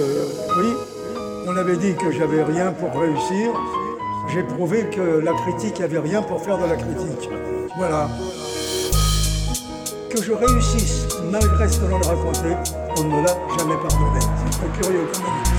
Oui, on avait dit que j'avais rien pour réussir. J'ai prouvé que la critique n'avait rien pour faire de la critique. Voilà. Que je réussisse malgré ce que l'on racontait, on ne me l'a jamais pardonné. C'est très curieux quand même.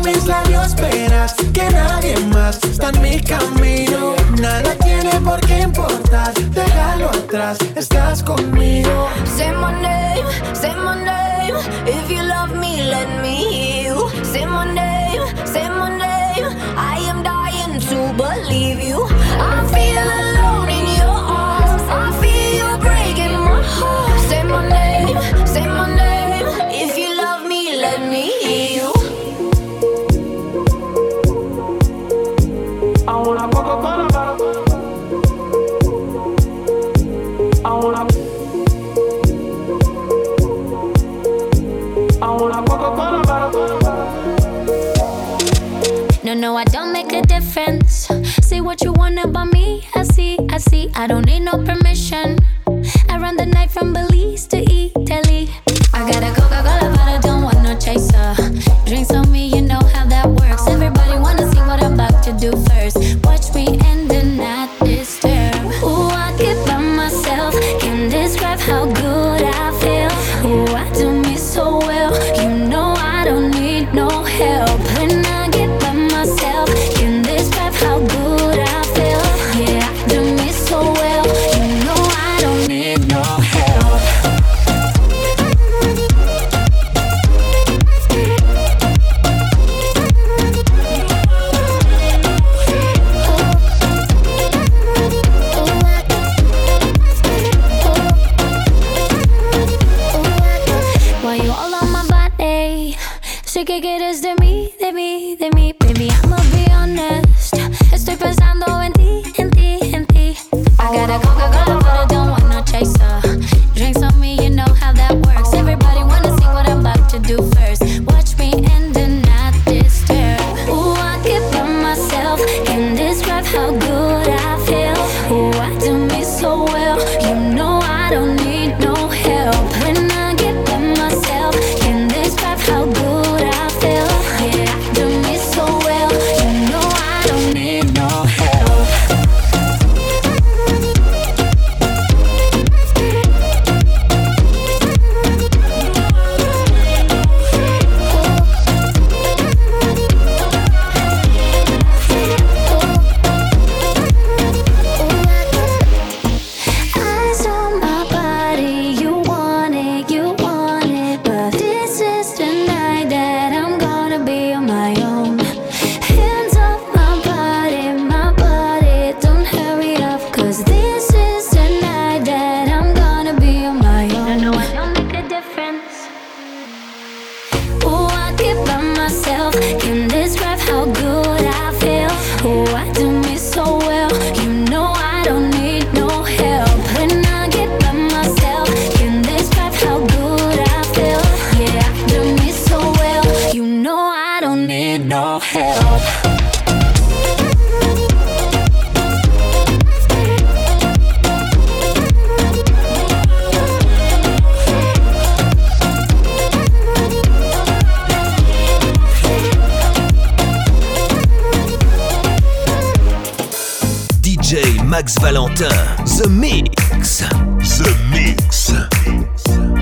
que nadie más está en mi camino. Nada tiene por qué importar, déjalo atrás, estás conmigo. Say my name, say my name. don't need no permission. Max Valentin, The Mix. The Mix.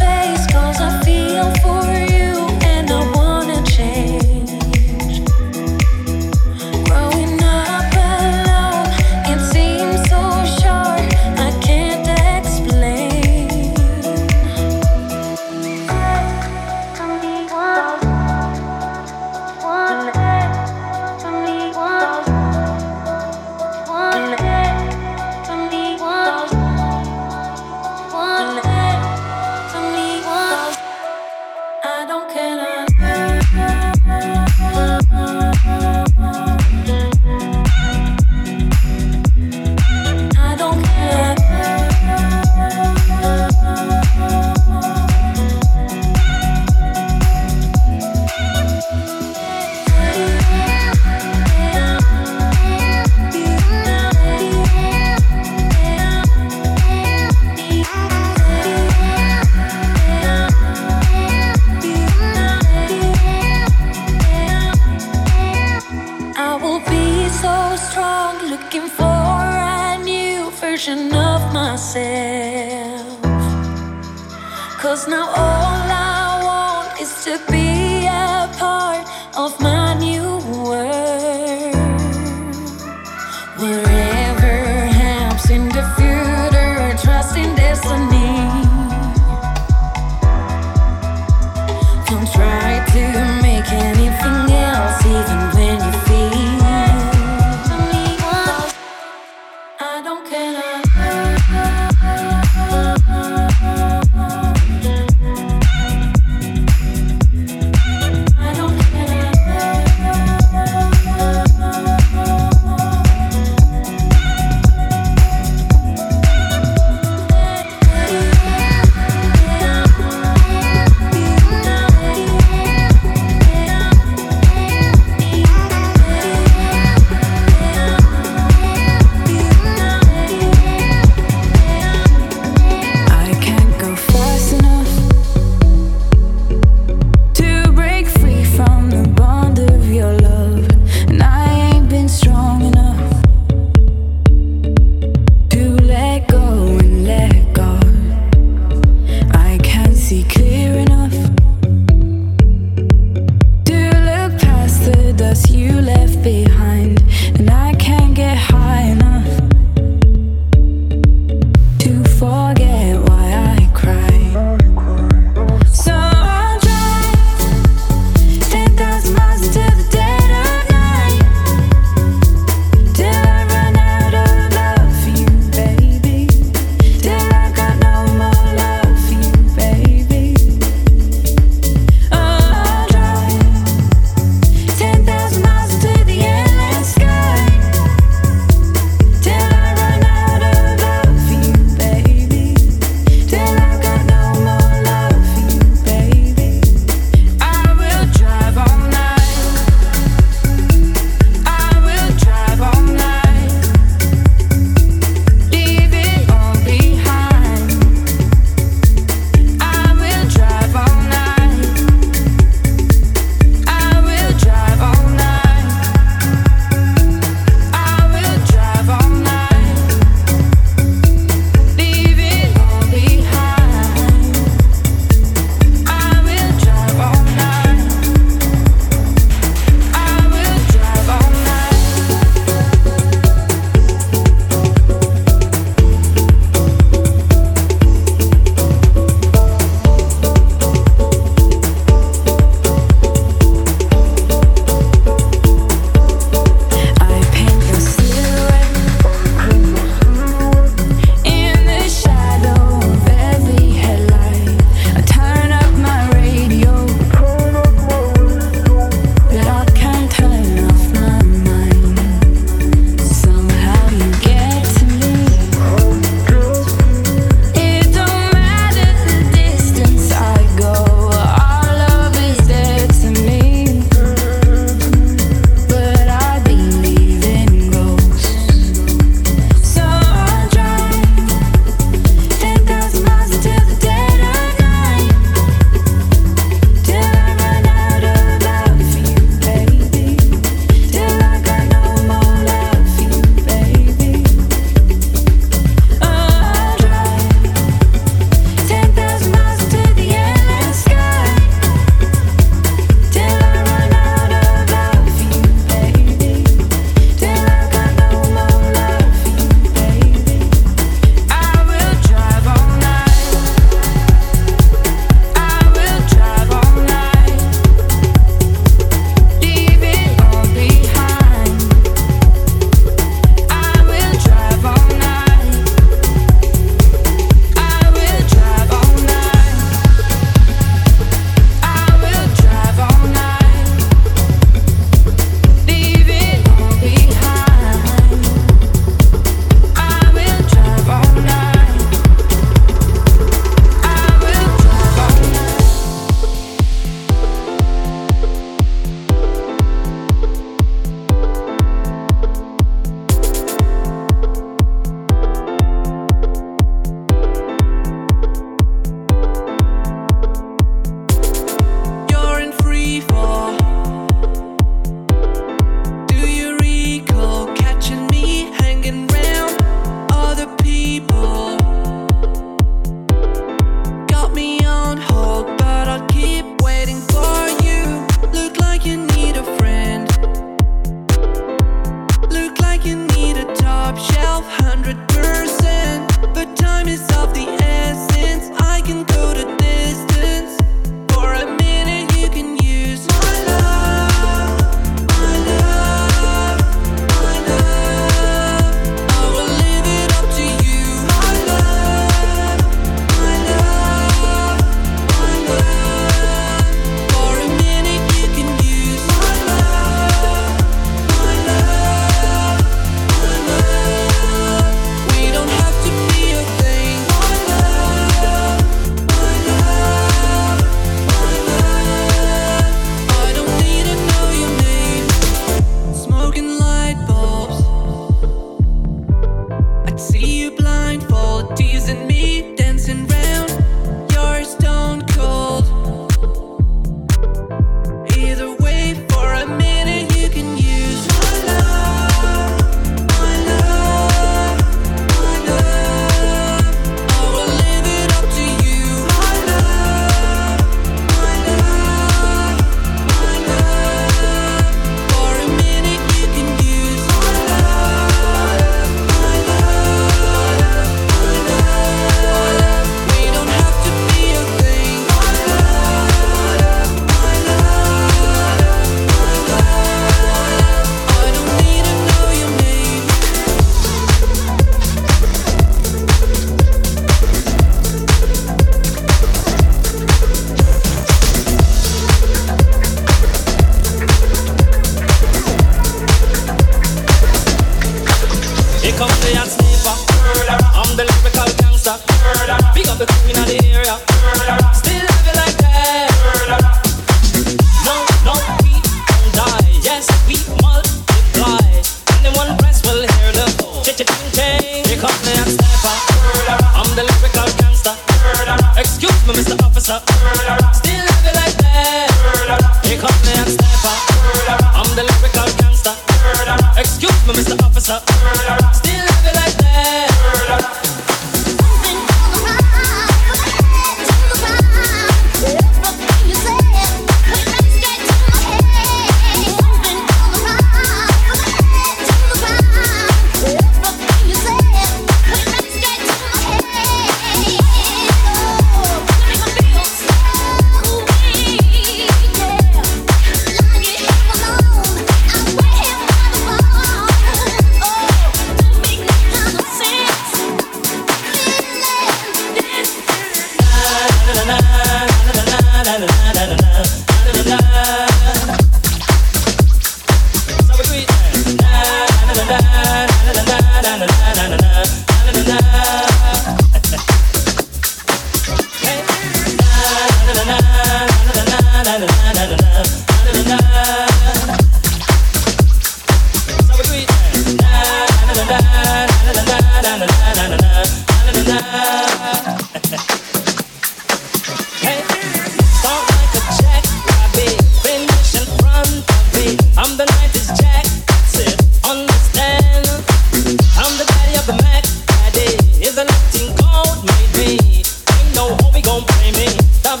I'm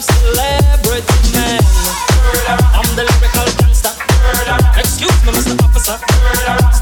the lyrical. Excuse me, Mr. Officer.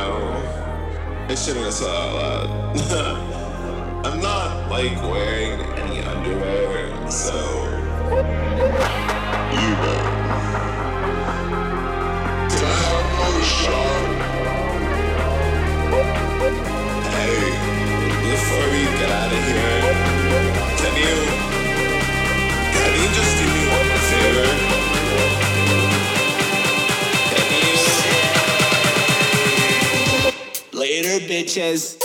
right now. I shouldn't have said that. I'm not like wearing any underwear, so you know. Hey, before we get out of here, can you can you just do me one favor? Bitches?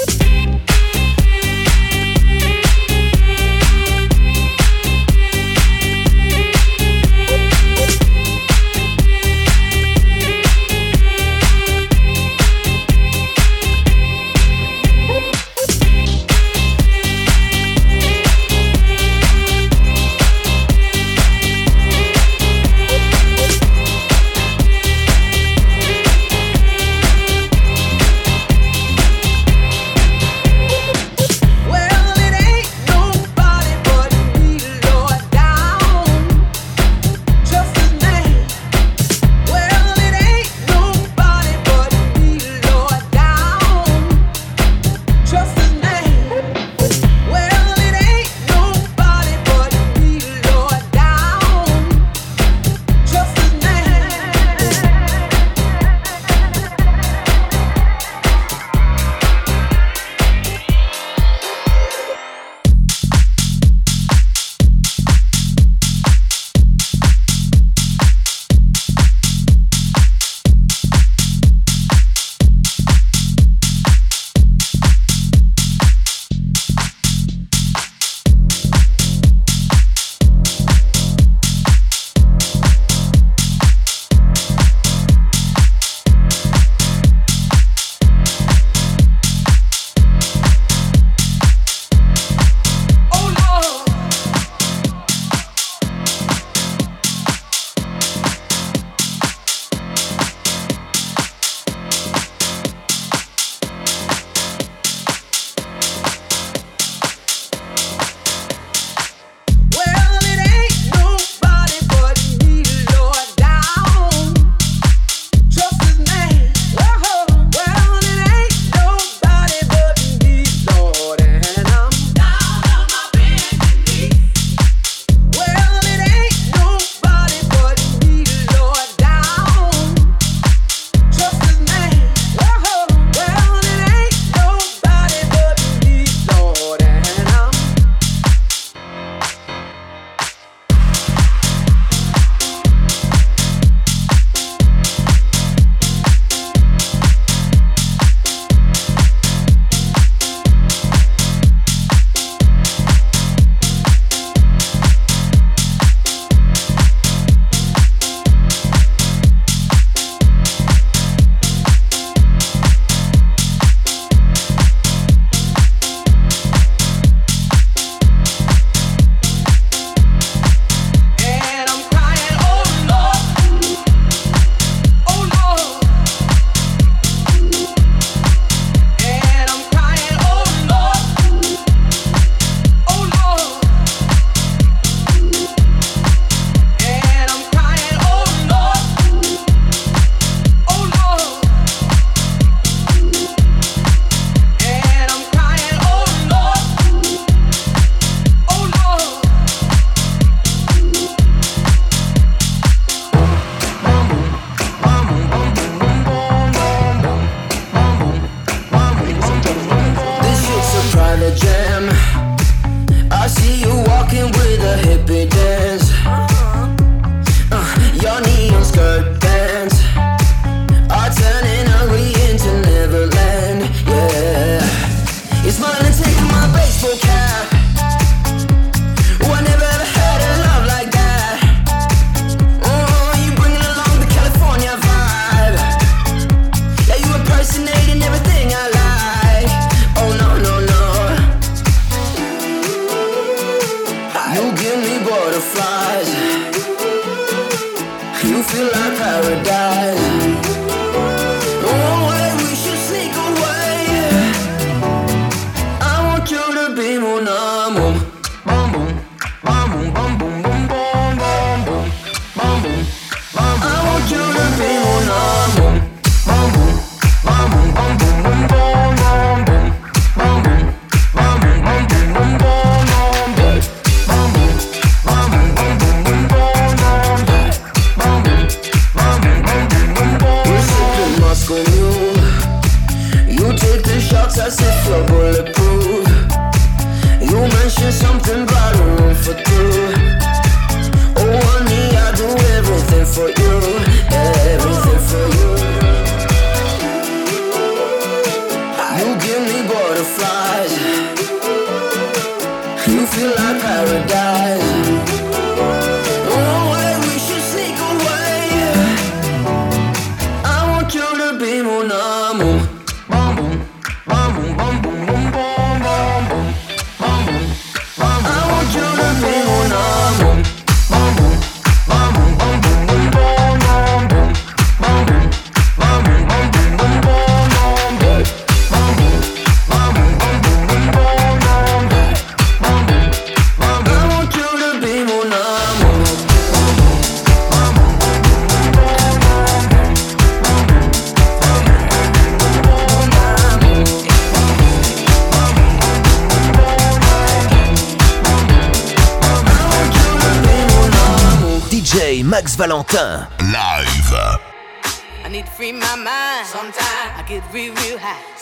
Valentin.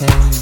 Get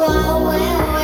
Oh whoa.